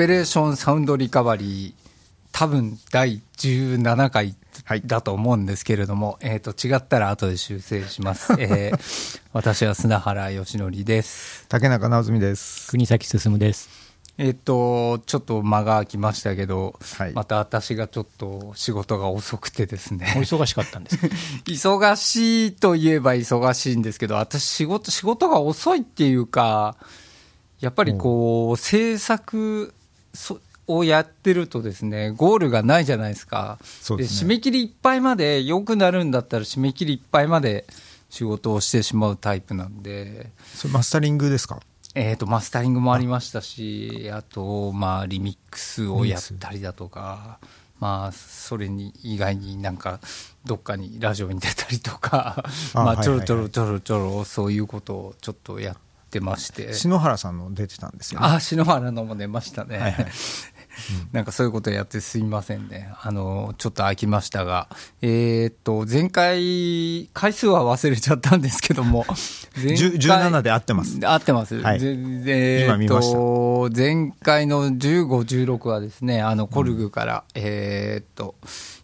ペレーションサウンドリカバリー、多分第17回だと思うんですけれども、はい、えっ、と、違ったら後で修正します。えー、私は砂原義則です。竹中直澄です。国崎進です。えっ、と、ちょっと間が空きましたけど、はい、また私がちょっと仕事が遅くてですね。お忙しかったんです 忙しいといえば忙しいんですけど、私仕事、仕事が遅いっていうか、やっぱりこう、制作をやってるとですね、ゴールがないじゃないですか。で、ね、締め切りいっぱいまで良くなるんだったら締め切りいっぱいまで仕事をしてしまうタイプなんで。それマスタリングですか？えーと、マスタリングもありましたし、あと、まあ、リミックスをやったりだとか、まあ、それに以外になんか、どっかにラジオに出たりとか、まあ、ちょろちょろちょろちょろ、そういうことをちょっとやってまして。篠原さんの出てたんですよね。あ、篠原のも出ましたね。はいはい なんかそういうことやってすみませんね。あの、ちょっと飽きましたが、えー、っと、前回、回数は忘れちゃったんですけども、17で合ってます。合ってます。はい、えー、と前回の15、16はですね、あの、コルグから、うん、えー、っと、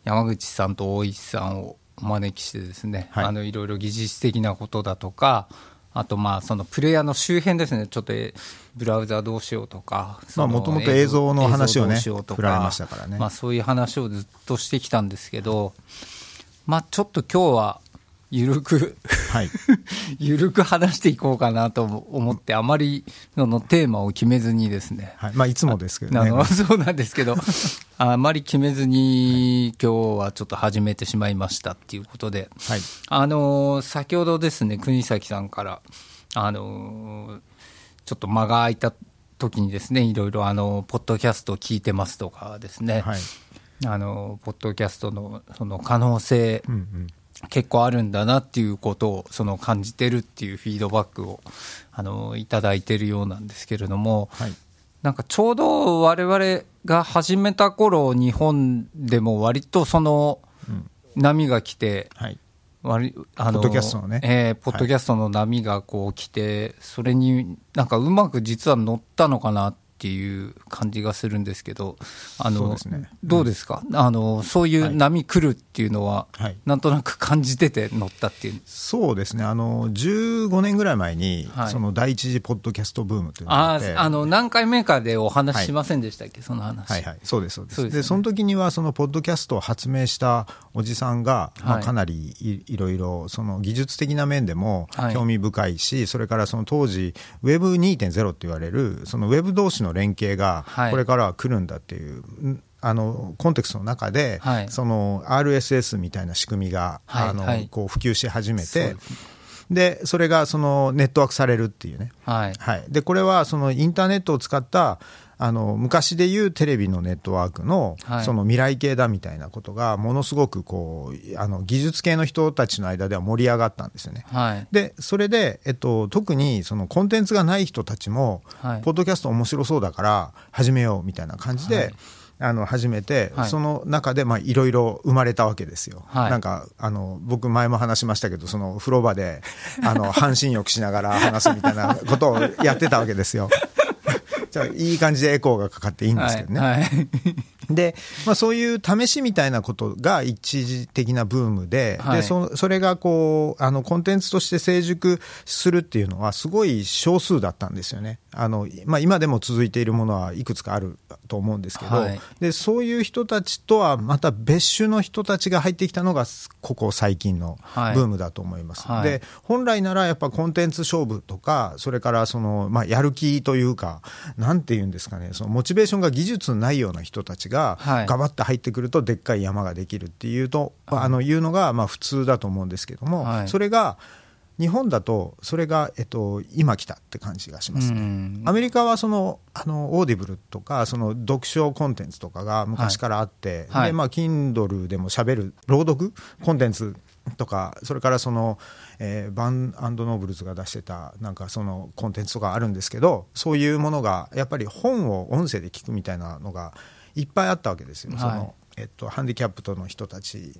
山口さんと大石さんをお招きしてですね、はい、あの、いろいろ技術的なことだとか、あとまあそのプレイヤーの周辺ですね、ちょっとブラウザどうしようとか、もともと映像の話をね、振られましたからね、まあ、そういう話をずっとしてきたんですけど、まあ、ちょっと今日はゆるくはい、ゆるく話していこうかなと思って、あまりのテーマを決めずにですね、はい。まあ、いつもですけどね。そうなんですけど、あまり決めずに、今日はちょっと始めてしまいましたっていうことで、はい、あの先ほどですね、国崎さんから、あのちょっと間が空いた時にですね、いろいろあのポッドキャストを聞いてますとかですね、はい、あのポッドキャストのその可能性、うんうん結構あるんだなっていうことをその感じてるっていうフィードバックをあのいただいてるようなんですけれども、はい、なんかちょうど我々が始めた頃日本でも割とその波が来て、うんはい。割あのポッドキャストのね、えー、ポッドキャストの波がこう来て、それになんかうまく実は乗ったのかなっっていう感じがするんですけど、あの、ね、どうですか、うん、あの、そういう波来るっていうのは、はい、なんとなく感じてて乗ったっていう。そうですね、あの、15年ぐらい前に、はい、その第一次ポッドキャストブームというのがあああの、何回目かでお話ししませんでしたっけ、はい、その話。はいはい、そうです、そうです。で、ね、その時には、そのポッドキャストを発明したおじさんが、まあ、かなりいいろいろ、その技術的な面でも興味深いし、それからその当時、Web2.0 って言われる、そのウェブ同士のの連携がこれからは来るんだっていう、はい、あのコンテクストの中で、はい、その RSS みたいな仕組みが、はい、あのこう普及し始めて。でそれがそのネットワークされるっていうね、はい。はい、でこれはそのインターネットを使ったあの昔でいうテレビのネットワークのその未来系だみたいなことがものすごくこうあの技術系の人たちの間では盛り上がったんですよね。はい、でそれで、えっと、特にそのコンテンツがない人たちも、はい、ポッドキャスト面白そうだから始めようみたいな感じで。はいあの始めて、はい、その中でいろいろ生まれたわけですよ。はい、なんかあの僕前も話しましたけどその風呂場であの 半身浴しながら話すみたいなことをやってたわけですよ。いい感じでエコーがかかっていいんですけどね。はいはいで、まあ、そういう試しみたいなことが一時的なブームではい、でそそれがこうあのコンテンツとして成熟するっていうのはすごい少数だったんですよね。あのまあ、今でも続いているものはいくつかあると思うんですけど、はい、でそういう人たちとはまた別種の人たちが入ってきたのがここ最近のブームだと思います。はい、で本来ならやっぱコンテンツ勝負とかそれからその、まあ、やる気というかなんていうんですかねそのモチベーションが技術ないような人たちががガバッと入ってくるとでっかい山ができるっていうと、はい、あのいうのがまあ普通だと思うんですけども、はい、それが日本だとそれが、えっと、今来たって感じがしますね。アメリカはそのあのオーディブルとかその読書コンテンツとかが昔からあって、はい、でまあ Kindle でもしゃべる朗読コンテンツとかそれからその、えー、バンノーブルズが出してたなんかそのコンテンツとかあるんですけどそういうものがやっぱり本を音声で聞くみたいなのがいっぱいあったわけですよ、はい、そのえっと、ハンディキャップとの人たち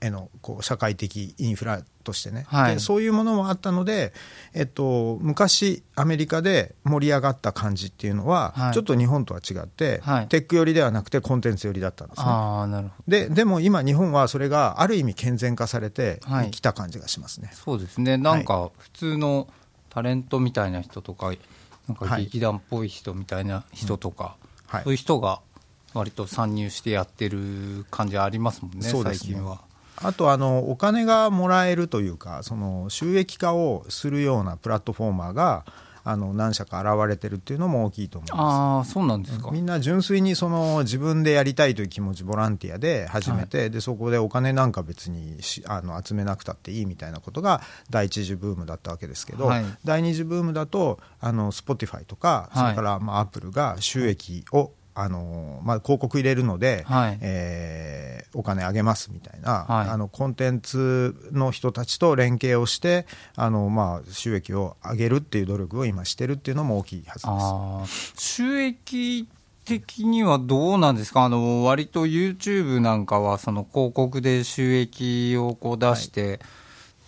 へのこう社会的インフラとしてね、はい、でそういうものもあったので、えっと、昔アメリカで盛り上がった感じっていうのは、はい、ちょっと日本とは違って、はい、テック寄りではなくてコンテンツ寄りだったんですね。あなるほど。ででも今日本はそれがある意味健全化されてきた感じがしますね、そうですね。なんか普通のタレントみたいな人とかなんか劇団っぽい人みたいな人とか、そういう人が割と参入してやってる感じありますもんね、ね。最近は。あとあのお金がもらえるというかその収益化をするようなプラットフォーマーがあの何社か現れてるっていうのも大きいと思います。あそうなんですか。みんな純粋にその自分でやりたいという気持ちボランティアで始めて、はい、でそこでお金なんか別にあの集めなくたっていいみたいなことが第一次ブームだったわけですけど、はい、第二次ブームだとあの Spotify とか、それからまあアップルが収益をあのまあ、広告入れるので、はい、えー、お金あげますみたいな、はい、あのコンテンツの人たちと連携をしてあの、まあ、収益を上げるっていう努力を今してるっていうのも大きいはずです。収益的にはどうなんですか？あの割と YouTube なんかはその広告で収益をこう出して、はい。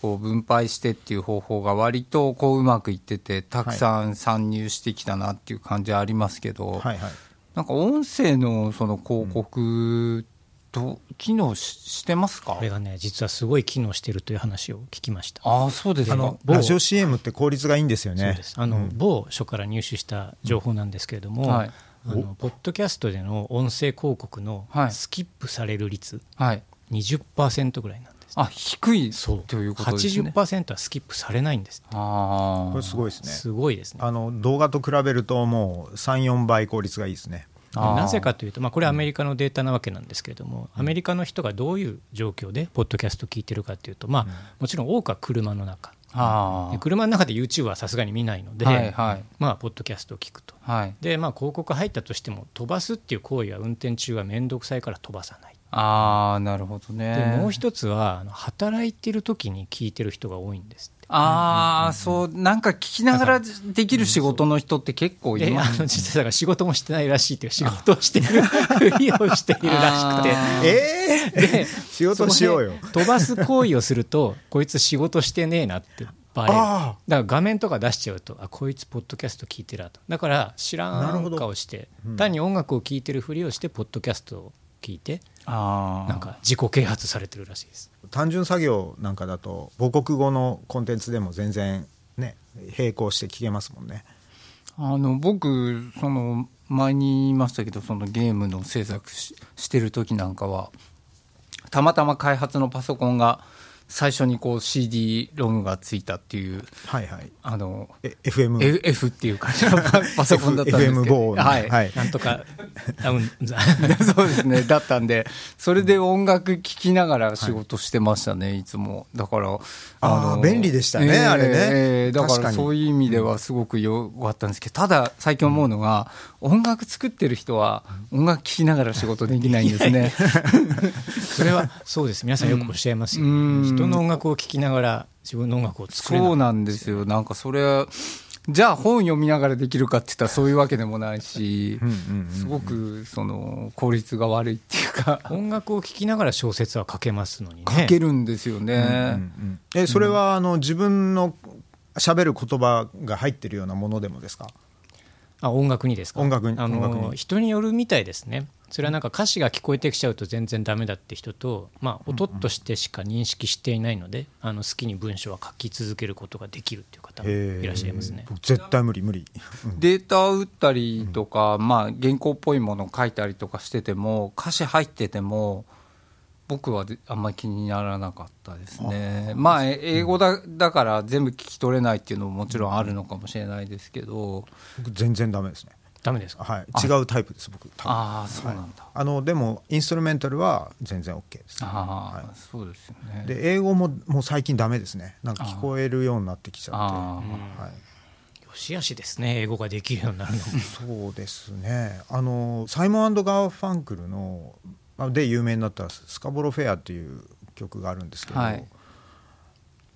こう分配してっていう方法が割とこううまくいっててたくさん参入してきたなっていう感じはありますけど、はい。はい。はい、なんか音声のその広告と機能してますか？これがね実はすごい機能しているという話を聞きました。ああそうですか。ラジオ CM って効率がいいんですよね。あの、うん、某所から入手した情報なんですけれども、うんはい、あのポッドキャストでの音声広告のスキップされる率、はい、20%ぐらいなんですあ低いそうということですね。80%はスキップされないんですあこれすごいですね。すごいですね。あの動画と比べるともう34倍効率がいいですね。なぜかというと、まあ、これはアメリカのデータなわけなんですけれども、アメリカの人がどういう状況でポッドキャスト聞いてるかというと、まあ、もちろん多くは車の中、車の中で YouTube はさすがに見ないので、はいはい、まあ、ポッドキャストを聞くと、はい、でまあ、広告入ったとしても飛ばすっていう行為は運転中は面倒くさいから飛ばさないああなるほどね。でもう一つは働いてる時に聞いてる人が多いんですああ、そう、なんか聞きながらできる仕事の人って結構います、ね、あの実際だから仕事もしてないらしいっていう仕事をしてるふりをしているらしくて。えー、で、仕事しようよ。飛ばす行為をすると、こいつ仕事してねえなってバレる。だから画面とか出しちゃうと、あ、こいつポッドキャスト聞いてるなと。だから知らん顔して、単に音楽を聴いてるふりをして、ポッドキャストを聞いて、あなんか自己啓発されてるらしいです。単純作業なんかだと母国語のコンテンツでも全然ね並行して聞けますもんね。あの僕その前に言いましたけどそのゲームの制作ししてる時なんかはたまたま開発のパソコンが最初にこう CD ロムがついたっていう、はいはい、あの FM F っていう感じの パソコンだったんですけど FM はい、はい、なんとか そうですねだったんでそれで音楽聴きながら仕事してましたね、はい、いつも。だからあの便利でしたね、えー、あれね、えー、だからそういう意味ではすごくよかったんですけどただ最近思うのが、音楽作ってる人は音楽聴きながら仕事できないんですね。それはそうです。皆さんよくおっしゃいますよ、ね、人の音楽を聴きながら自分の音楽を作れそうなんですよ。なんかそれじゃあ本読みながらできるかって言ったらそういうわけでもないし、すごくその効率が悪いっていうか。音楽を聴きながら小説は書けますのにね。書けるんですよね、えそれはあの自分の喋る言葉が入ってるようなものでもですか？あ音楽にですか？音楽にあの人によるみたいですね。それはなんか歌詞が聞こえてきちゃうと全然ダメだって人と、まあ、音としてしか認識していないので、あの好きに文章は書き続けることができるっていう方もいらっしゃいますね。絶対無理無理、データを打ったりとか、まあ、原稿っぽいものを書いたりとかしてても歌詞入ってても僕はあんまり気にならなかったですね。まあ英語だだから全部聞き取れないっていうのももちろんあるのかもしれないですけど。僕全然ダメですね。ダメですか、はい、違うタイプです僕ああそうなんだ、はい、あのでもインストルメンタルは全然 OK です、ね、ああ、はい、そうですよね。で英語ももう最近ダメですね。なんか聞こえるようになってきちゃって。はい。よしあしですね英語ができるようになるの。そうですね。あのサイモンガーファンクルので有名になった「スカボロフェア」っていう曲があるんですけど、はい、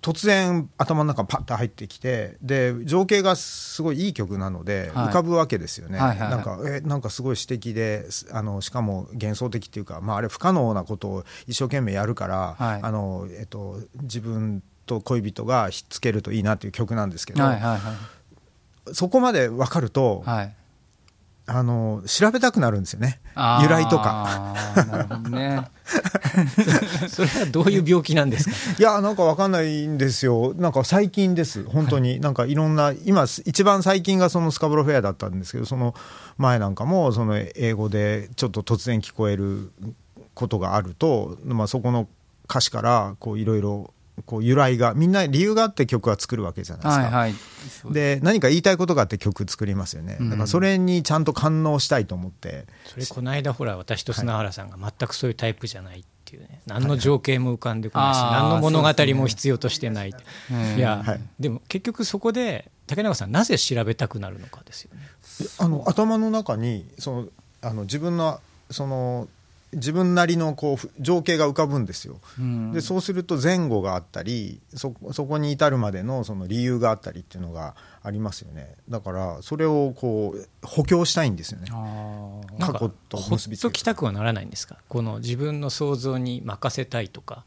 突然頭の中パッと入ってきてで情景がすごいいい曲なので浮かぶわけですよね、はいはいはい。なんかえなんかすごい詩的であのしかも幻想的っていうか、まあ、あれ不可能なことを一生懸命やるから、はい、あのえっと、自分と恋人がひっつけるといいなっていう曲なんですけど、はいはいはい、そこまで分かると、はいあの調べたくなるんですよね、由来とか。なるほどね。それはどういう病気なんですか？いや、なんかわかんないんですよ、なんか最近です、本当に、はい、なんかいろんな、今、一番最近がそのスカブロフェアだったんですけど、その前なんかも、その英語でちょっと突然聞こえることがあると、まあ、そこの歌詞からこういろいろこう由来がみんな理由があって曲は作るわけじゃないですか、はいはい、で何か言いたいことがあって曲作りますよね、だからそれにちゃんと感応したいと思って、それこの間ほら私と砂原さんが全くそういうタイプじゃないっていうね。何の情景も浮かんでこないし、何の物語も必要としてない、いや、でも結局そこで竹中さんなぜ調べたくなるのかですよね。あの頭の中にそのあの自分のその自分なりのこう情景が浮かぶんですよ、うん、でそうすると前後があったりそこに至るまでのその理由があったりっていうのがありますよね。だからそれをこう補強したいんですよね。過去と結びつけほっときたくはならないんですか？この自分の想像に任せたいとか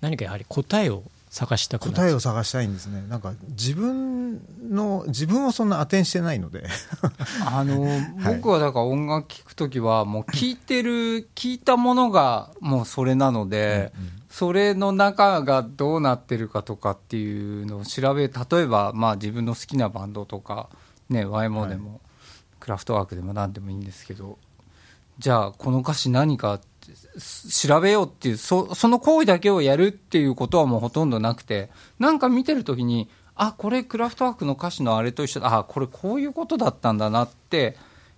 何かやはり答えを探したく答えを探したいんですね。なんか自分の自分をそんな当てにしてないので。あの、僕はだから音楽聴く時はもう聴いてる 聴いたものがもうそれなので、うんうん、それの中がどうなってるかとかっていうのを調べ例えばまあ自分の好きなバンドとかね YMO でも、はい、クラフトワークでも何でもいいんですけどじゃあこの歌詞何か調べようっていうそその行為だけをやるっていうことはもうほとんどなくてなんか見てる時にあこれクラフトワークの歌詞のあれと一緒だあこれこういうことだったんだなって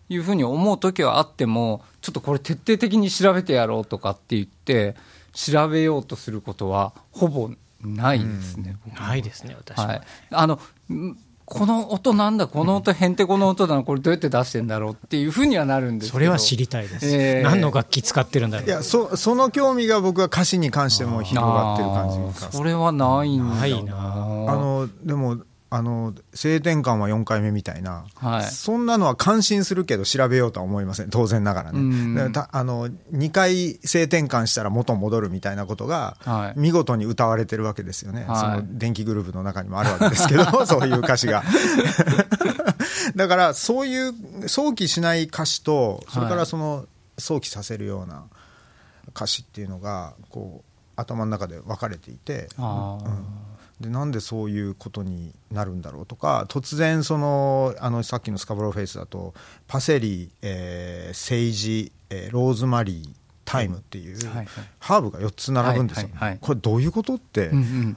いうふうに思う時はあってもちょっとこれ徹底的に調べてやろうとかって言って調べようとすることはほぼないですね、うん、ないですね私は、はい、あのこの音なんだ、この音、へんてこの音だな、これどうやって出してんだろうっていうふうにはなるんですそれは知りたいです、えー、何の楽器使ってるんだろう。いやそその興味が僕は歌詞に関しても広がってる感じが。それはないんだないな。あのでもあの性転換は4回目みたいな、はい、そんなのは感心するけど調べようとは思いません当然ながらね、あの2回性転換したら元戻るみたいなことが、見事に歌われてるわけですよね、はい、その電気グループの中にもあるわけですけど そういう歌詞が。だからそういう想起しない歌詞とそれからその想起させるような歌詞っていうのがこう頭の中で分かれていて。うんでなんでそういうことになるんだろうとか突然そのあのさっきのスカブローフェイスだとパセリ、えー、セイジ、えー、ローズマリータイムっていう、ハーブが4つ並ぶんですよ、はいはい、これどういうことって、うんうん。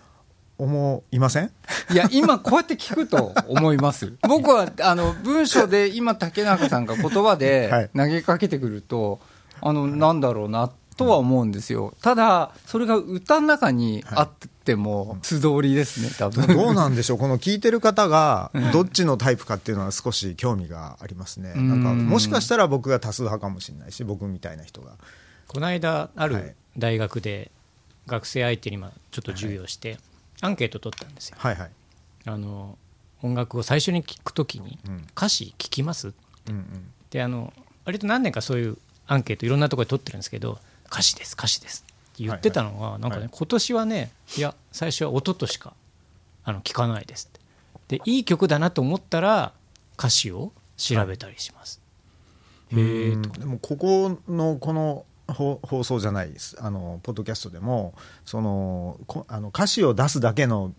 思いません？いや、今こうやって聞くと思います。僕は、あの、文章で今竹中さんが言葉で 投げかけてくると、はい、あの、なんだろうなとは思うんですよ。ただ、それが歌の中にあって、も素通りですね、多分。どうなんでしょう、この聞いてる方がどっちのタイプかっていうのは少し興味がありますね、なんかもしかしたら僕が多数派かもしれないし、僕みたいな人が。この間、ある大学で学生相手にまあちょっと授業して、アンケート取ったんですよ。はいはい、あの音楽を最初に聞くときに、歌詞聞きます、うんうん、であの割と何年かそういうアンケートいろんなところで取ってるんですけど歌詞です歌詞です。言ってたのが、なんかね、今年はねいや最初は音としかあの聞かないですって。でいい曲だなと思ったら歌詞を調べたりします、はい、へえでもここのこの放送じゃないです。あのポッドキャストでもそのあの歌詞を出すだけの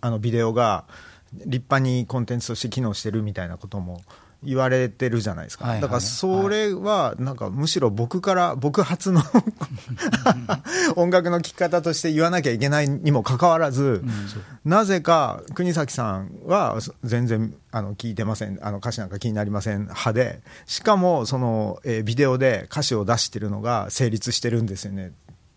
あのビデオが立派にコンテンツとして機能してるみたいなことも言われてるじゃないですか、はいはい、だからそれはなんかむしろ僕から僕初の 音楽の聴き方として言わなきゃいけないにもかかわらず、うん、なぜか国崎さんは全然あの聞いてません。あの歌詞なんか気になりません派で。しかもその、えー、ビデオで歌詞を出してるのが成立してるんですよね。っ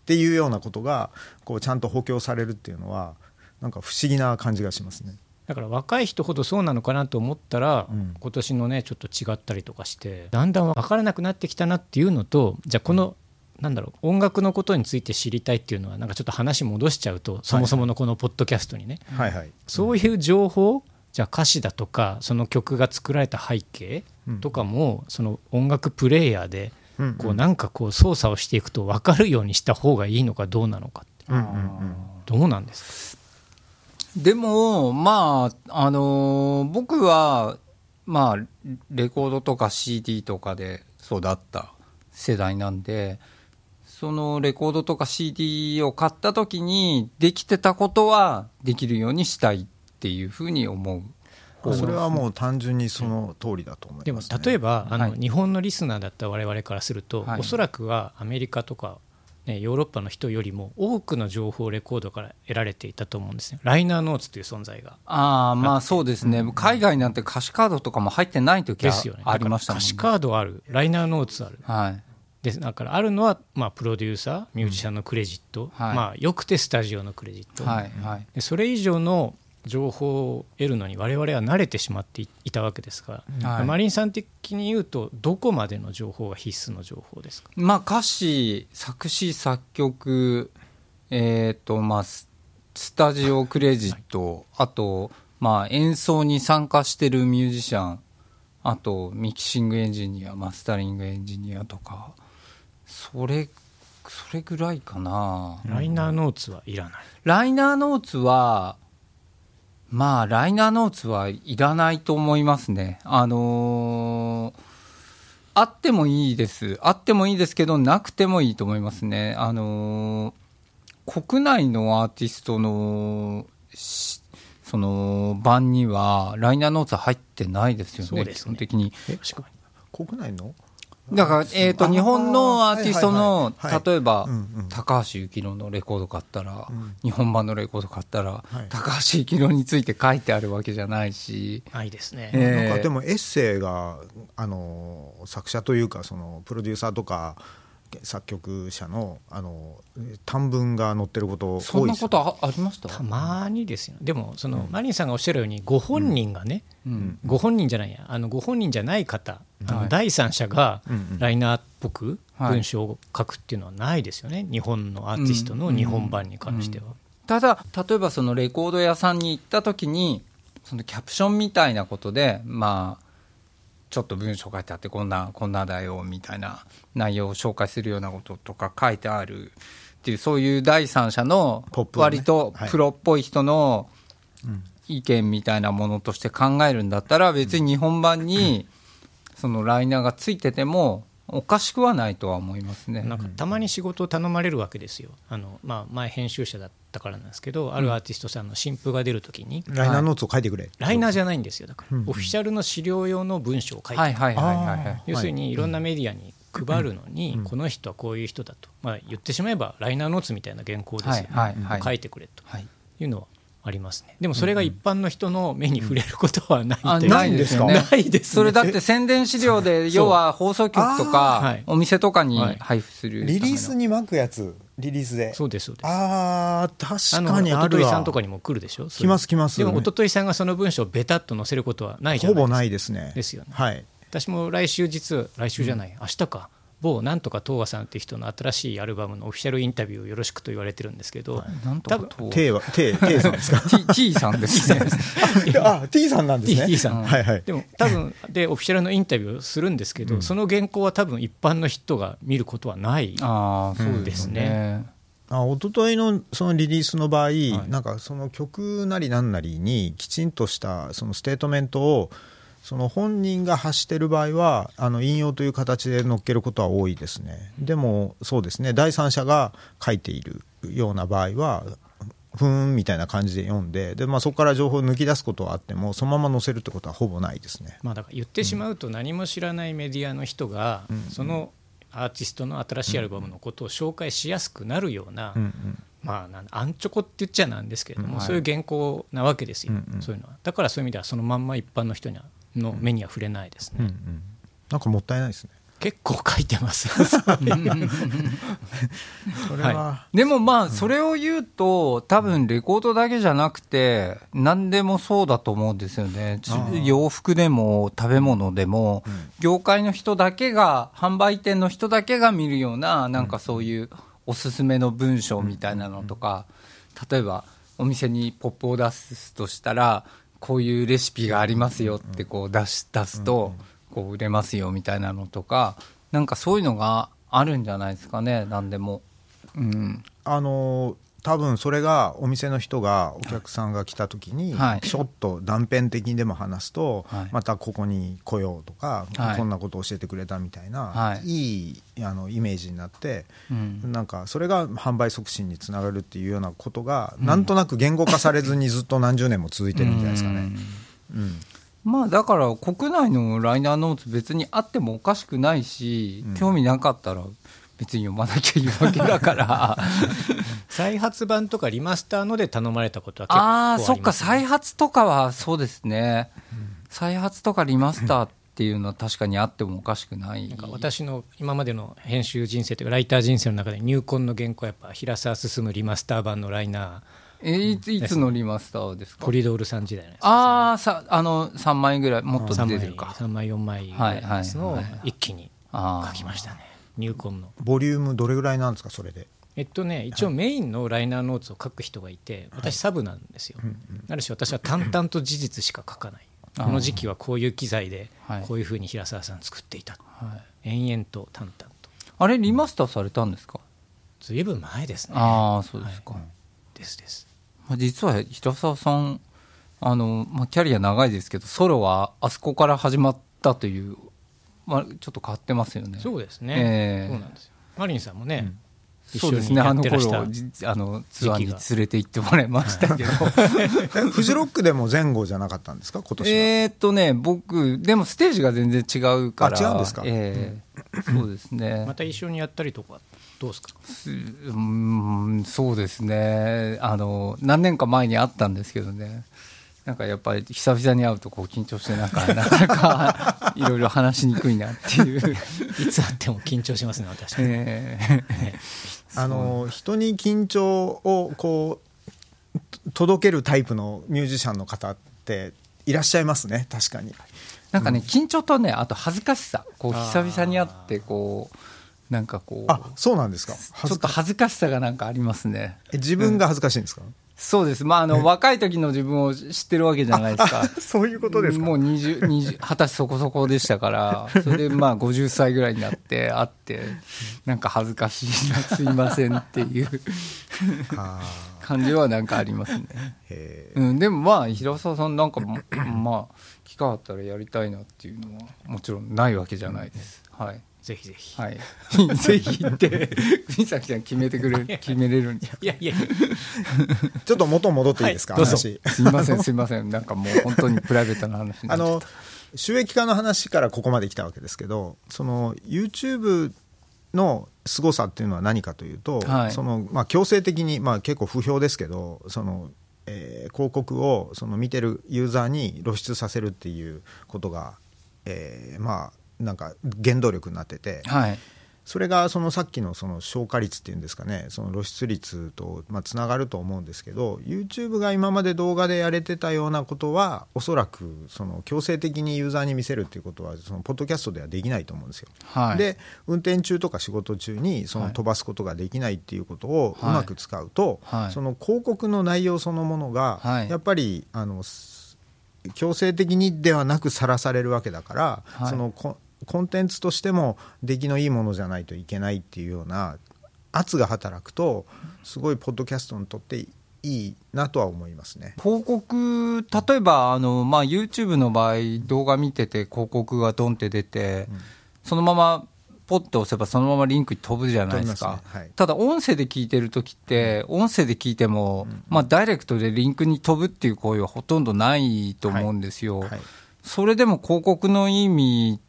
ていうようなことがこうちゃんと補強されるっていうのはなんか不思議な感じがしますね。だから若い人ほどそうなのかなと思ったら、うん、今年のねちょっと違ったりとかしてだんだん分からなくなってきたなっていうのとじゃあこのなんだろう音楽のことについて知りたいっていうのはなんかちょっと話戻しちゃうとそもそものこのポッドキャストにね、はいはい、そういう情報じゃあ歌詞だとかその曲が作られた背景とかも、その音楽プレイヤーでこうなんかこう操作をしていくと分かるようにした方がいいのかどうなのかって、どうなんですか？でもまああのー、僕はまあレコードとか CD とかで育った世代なんでそのレコードとか CD を買った時にできてたことはできるようにしたいっていうふうに思う。それはもう単純にその通りだと思います、ね、でも例えばあの、日本のリスナーだった我々からすると、はい、おそらくはアメリカとか、ね、ヨーロッパの人よりも多くの情報をレコードから得られていたと思うんですね。ライナーノーツという存在が。ああまあそうですね、うん、海外なんて歌詞カードとかも入ってない時はありましたもんね。歌詞カードある。ライナーノーツある、はい、でだからあるのは、まあ、プロデューサーミュージシャンのクレジット、うん。はい、まあ、よくてスタジオのクレジット、はいはい、でそれ以上の情報を得るのに我々は慣れてしまっていたわけですが、はい、マリンさん的に言うとどこまでの情報が必須の情報ですか、まあ、歌詞作詞作曲、えーとまあ、スタジオクレジット、はい、あと、まあ、演奏に参加してるミュージシャンあとミキシングエンジニアマスタリングエンジニアとかそれそれぐらいかな。ライナーノーツはいらない。ライナーノーツはまあ、ライナーノーツはいらないと思いますね。あのー、あってもいいです。あってもいいですけど、なくてもいいと思いますね。あのー、国内のアーティストの、その版には、ライナーノーツ入ってないですよね、ね基本的に。国内の？だから、えっ、ー、と、日本のアーティストの、例えば、高橋幸宏のレコード買ったら、日本版のレコード買ったら、高橋幸宏について書いてあるわけじゃないし。ないですね。なんかでもエッセイが、あの、作者というか、その、プロデューサーとか、作曲者のあの短文が載ってること多いそんなことありました？たまにですよでもその、うん、マリンさんがおっしゃるようにご本人がね、うん、ご本人じゃないやあのご本人じゃない方、あの第三者がライナーっぽく文章を書くっていうのはないですよね、はい、日本のアーティストの日本版に関しては。ただ例えばそのレコード屋さんに行った時にそのキャプションみたいなことでまあちょっと文章書いてあってこんなこんなだよみたいな内容を紹介するようなこととか書いてあるっていうそういう第三者の割とプロっぽい人の意見みたいなものとして考えるんだったら別に日本版にそのライナーがついててもおかしくはないとは思いますね。なんかたまに仕事を頼まれるわけですよ。あの、まあ、前編集者だったからなんですけど、あるアーティストさんの新譜が出るときに、ライナーノーツを書いてくれ。ライナーじゃないんですよ。だから、オフィシャルの資料用の文章を書いて要するにいろんなメディアに配るのに、この人はこういう人だと、まあ、言ってしまえばライナーノーツみたいな原稿ですよね、書いてくれと。い。うのはありますね。でもそれが一般の人の目に触れることはない、うん、ないですかないです、それだって宣伝資料で要は放送局とかお店とかに配布する、リリースに巻くやつリリースで。そうですそうです。ああ確かにあるわ。さんとかにも来るでしょ来ます来ます、でもおとといさんがその文章をベタっと載せることはないじゃないですかほぼないですねですよねはい私も来週実は来週じゃない、うん、明日か某なんとか東和さんっていう人の新しいアルバムのオフィシャルインタビューをよろしくと言われてるんですけど、はい、多分 T, T, T さんですか？T, T さんですね。あ T さんなんですね。T さん、はいはい、でも多分でオフィシャルのインタビューをするんですけど、うん、その原稿は多分一般の人が見ることはないですね。あ一昨日のそのリリースの場合、はい、なんかその曲なりなんなりにきちんとしたそのステートメントをその本人が発している場合はあの引用という形で載っけることは多いですね。でもそうですね。第三者が書いているような場合はふーんみたいな感じで読んでで、まあ、そこから情報を抜き出すことはあってもそのまま載せるってことはほぼないですね、まあ、だから言ってしまうと何も知らないメディアの人が、うん、そのアーティストの新しいアルバムのことを紹介しやすくなるような、うんうん、まあ、アンチョコって言っちゃなんですけれども、うん。はい、そういう原稿なわけですよ、うんうん、そういうのは。だからそういう意味ではそのまんま一般の人にはの目には触れないですね、うんうん、なんかもったいないですね。結構書いてます。それは、はい、でもまあそれを言うと多分レコードだけじゃなくて何でもそうだと思うんですよね。洋服でも食べ物でも、業界の人だけが販売店の人だけが見るようななんかそういうおすすめの文章みたいなのとか例えばお店にポップを出すとしたらこういうレシピがありますよってこう出し出すとこう売れますよみたいなのとかなんかそういうのがあるんじゃないですかね何でも。うん、あの多分それがお店の人がお客さんが来た時に、ちょっと断片的にでも話すと、またここに来ようとか、こんなことを教えてくれたみたいな、い、いあのイメージになって、なんかそれが販売促進につながるっていうようなことが、なんとなく言語化されずにずっと何十年も続いてるんじゃないですかね。うん。まあだから国内のライナーノーツ別にあってもおかしくないし、興味なかったら別に読まなきゃいいわけだから。再発版とかリマスターので頼まれたことは結構ああそっか再発とかはそうですね、うん、再発とかリマスターっていうのは確かにあってもおかしくない。なんか私の今までの編集人生というかライター人生の中で入魂の原稿はやっぱ平沢進リマスター版のライナーえいついつのリマスターですか？コリドールさん時代のやつ、ああさあの3枚ぐらいもっと出てるか。3枚4枚ぐらいのやつの一気に書きましたね、入魂の。ボリュームどれぐらいなんですかそれで？えっとね一応メインのライナーノーツを書く人がいて私サブなんですよ、はい、なるし私は淡々と事実しか書かない。この時期はこういう機材でこういうふうに平沢さん作っていた、はい、延々と淡々と。あれリマスターされたんですか？ずいぶん前ですね。ああそうですか、はい、ですです。実は平沢さんあの、まあ、キャリア長いですけどソロはあそこから始まったというまあ、ちょっと変わってますよね。そうですね。えー、そうなんですよ。マリンさんもね、うん、そうですね、あの頃あのツアーに連れて行ってもらいましたけど、フジロックでも前後じゃなかったんですか、今年えっとね、僕、でもステージが全然違うから、違うんですか、えー、そうですね。また一緒にやったりとか、どうですか？うんそうですね。あの、何年か前にあったんですけどね。なんかやっぱり久々に会うとこう緊張してなんかなかなかいろいろ話しにくいなっていう。いつ会っても緊張しますね私、えー、あの人に緊張をこう届けるタイプのミュージシャンの方っていらっしゃいますね確かに。なんかね、緊張とねあと恥ずかしさ。こう久々に会ってこうなんかこう。あそうなんですか。ちょっと恥ずかしさがなんかありますね。自分が恥ずかしいんですか、うんそうです。まあ、あの、若い時の自分を知ってるわけじゃないですか。そういうことですか？もう20、20、20歳そこそこでしたから、それでまあ50歳ぐらいになって会って、なんか恥ずかしいな、すいませんっていう感じはなんかありますね。うん、でもまあ、平沢さんなんか、まあ、機会あったらやりたいなっていうのは、もちろんないわけじゃないです。はい。ぜひぜひ。はい。ぜひって、国崎さん決めてくれる、決めれるんいやいや ちょっと元戻っていいですか、はい、話。すいません、すいません。なんかもう本当にプライベートな話あの、収益化の話からここまで来たわけですけど、その YouTube の凄さっていうのは何かというと、はい、そのまあ強制的に、まあ結構不評ですけど、その、えー、広告をその見てるユーザーに露出させるっていうことが、えー、まあなんか原動力になってて、はい、それがそのさっきのその消化率っていうんですかねその露出率とまあつながると思うんですけど YouTube が今まで動画でやれてたようなことはおそらくその強制的にユーザーに見せるっていうことはそのポッドキャストではできないと思うんですよ。はい、で運転中とか仕事中にその飛ばすことができないっていうことをうまく使うと、はい、その広告の内容そのものがやっぱりあの強制的にではなくさらされるわけだから、そのコンテンツとしても出来のいいものじゃないといけないっていうような圧が働くとすごいポッドキャストにとっていいなとは思いますね。広告、例えばあの、まあ、YouTube の場合、動画見てて、広告がドンって出て、うん、そのままポッと押せば、そのままリンクに飛ぶじゃないですか、すね。はい、ただ、音声で聞いてるときって、音声で聞いても、うん、まあ、ダイレクトでリンクに飛ぶっていう行為はほとんどないと思うんですよ。はい。はい、それでも広告の意味、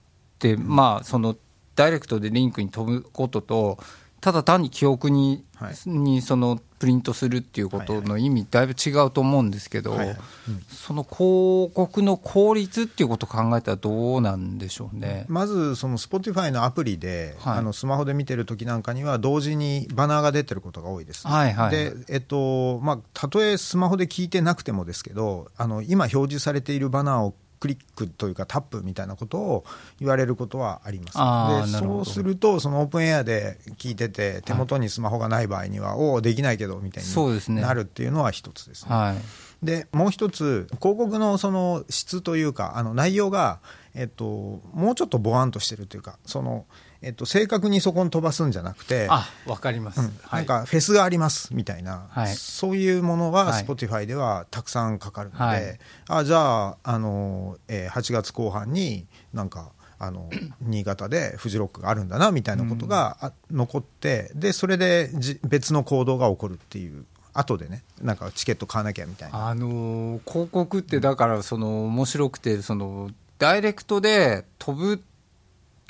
まあ、そのダイレクトでリンクに飛ぶことと、ただ単に記憶に,、にそのプリントするっていうことの意味だいぶ違うと思うんですけど、その広告の効率っていうことを考えたらどうなんでしょうね。まずその Spotify のアプリで、はい、あのスマホで見てる時なんかには同時にバナーが出てることが多いです、はいはい、でえっとまあ、たとえスマホで聞いてなくてもですけどあの今表示されているバナーをクリックというかタップみたいなことを言われることはあります。でそうするとそのオープンエアで聞いてて手元にスマホがない場合には、はい、おおできないけどみたいになるっていうのは一つですね。はい、でもう一つ広告のその質というかあの内容が、えっと、もうちょっとボワンとしてるというかそのえっと、正確にそこに飛ばすんじゃなくてあ分かります、うん。はい、なんかフェスがありますみたいな、はい、そういうものは Spotify ではたくさんかかるので、はい、あじゃああの、えー、8月後半になんかあの新潟でフジロックがあるんだなみたいなことが残ってでそれでじ別の行動が起こるっていう後でねなんかチケット買わなきゃみたいな、あのー、広告ってだからその面白くてそのダイレクトで飛ぶ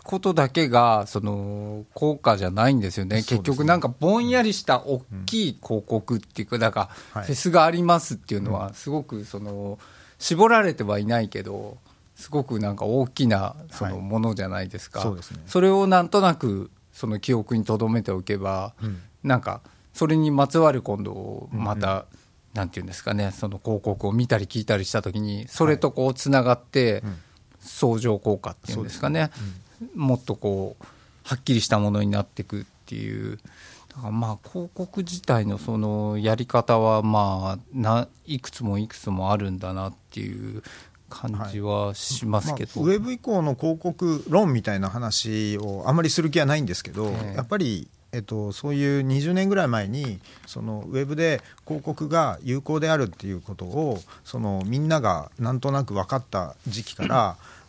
ことだけがその効果じゃないんですよね、ね。結局、なんかぼんやりした大きい広告っていうか、だからフェスがありますっていうのは、すごくその絞られてはいないけど、すごくなんか大きなそのものじゃないですか、はいそすね、それをなんとなくその記憶に留めておけば、うん、なんかそれにまつわる今度、また、うん。うん、なんていうんですかね、その広告を見たり聞いたりしたときに、それとこうつながって、相乗効果っていうんですかね。もっとこうはっきりしたものになっていくっていう。だからまあ広告自体のそのやり方はまあないくつもいくつもあるんだなっていう感じはしますけど、はい。まあ、ウェブ以降の広告論みたいな話をあまりする気はないんですけど、えー、やっぱりえっと、そういう20年ぐらい前にそのウェブで広告が有効であるっていうことをそのみんながなんとなく分かった時期から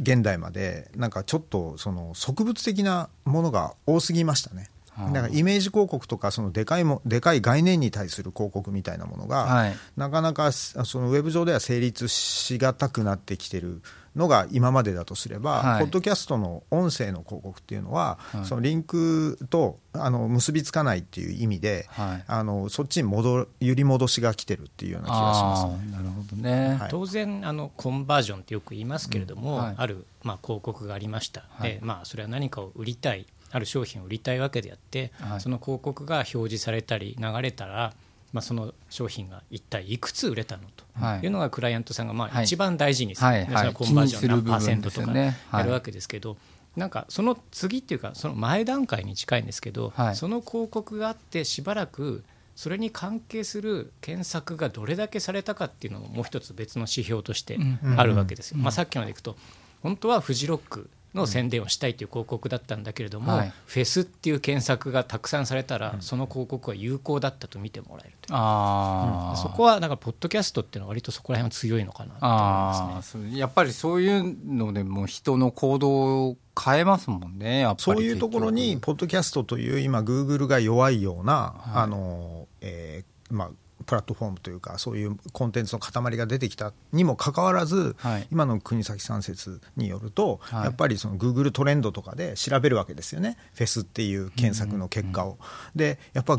現代までなんかちょっとその植物的なものが多すぎましたね。だからイメージ広告とかそのでかいもでかい概念に対する広告みたいなものが、はい、なかなかそのウェブ上では成立しがたくなってきてるのが今までだとすれば、はい、ポッドキャストの音声の広告っていうのは、はい、そのリンクとあの結びつかないっていう意味で、はい、あのそっちに戻揺り戻しが来てるっていうような気がします、なるほどね、当然あのコンバージョンってよく言いますけれども、うん、ある、まあ、広告がありました、でまあ、それは何かを売りたいある商品を売りたいわけであって、その広告が表示されたり流れたらまあ、その商品が一体いくつ売れたのとい。うのがクライアントさんがまあ一番大事にする、はいコンバージョン何パーセントとかやるわけですけど、なんかその次っていうかその前段階に近いんですけど、その広告があってしばらくそれに関係する検索がどれだけされたかっていうのももう一つ別の指標としてあるわけですよ。まあ、さっきまでいくと本当はフジロックの宣伝をしたいという広告だったんだけれども、はい、フェスっていう検索がたくさんされたら、その広告は有効だったと見てもらえるとあ、うん、そこはなんかポッドキャストっていうのは割とそこら辺は強いのかなと思いますね。やっぱりそういうのでも人の行動を変えますもんねそういうところにポッドキャストという今グーグルが弱いような、はい、あのえー、まあプラットフォームというかそういうコンテンツの塊が出てきたにもかかわらず、はい、今の国崎さん説によると、はい、やっぱりそのグーグルトレンドとかで調べるわけですよね。フェスっていう検索の結果を。でやっぱ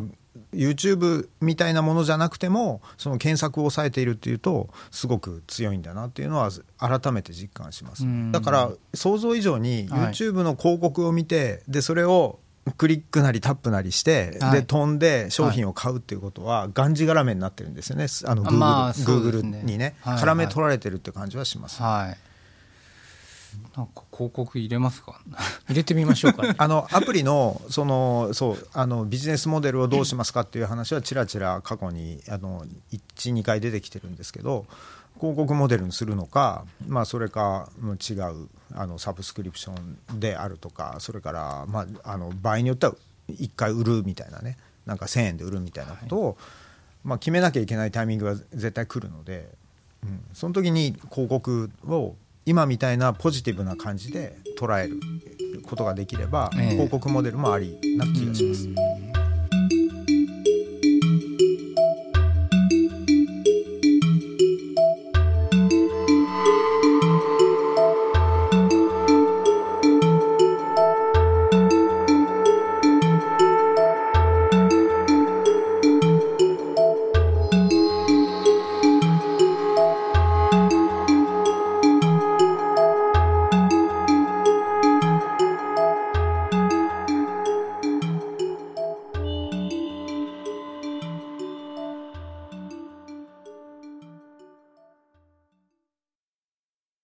YouTube みたいなものじゃなくてもその検索を抑えているっていうとすごく強いんだなっていうのは改めて実感します。だから想像以上に YouTube の広告を見てでそれをクリックなりタップなりして、はい、で飛んで商品を買うっていうことは、がんじがらめになってるんですよね、あのグーグル,、まあ、グーグルにね、はい、絡め取られてるって感じはします、はい。なんか広告入れますか？入れてみましょうか、あのアプリのそのそうあのビジネスモデルをどうしますかっていう話はちらちら過去にあの12回出てきてるんですけど広告モデルにするのか、まあ、それか違うあのサブスクリプションであるとかそれから、まあ、あの場合によっては1回売るみたいなねなんか1000円で売るみたいなことを、はい、まあ、決めなきゃいけないタイミングが絶対来るので、うん、その時に広告を今みたいなポジティブな感じで捉えることができれば、えー、広告モデルもありな気がします。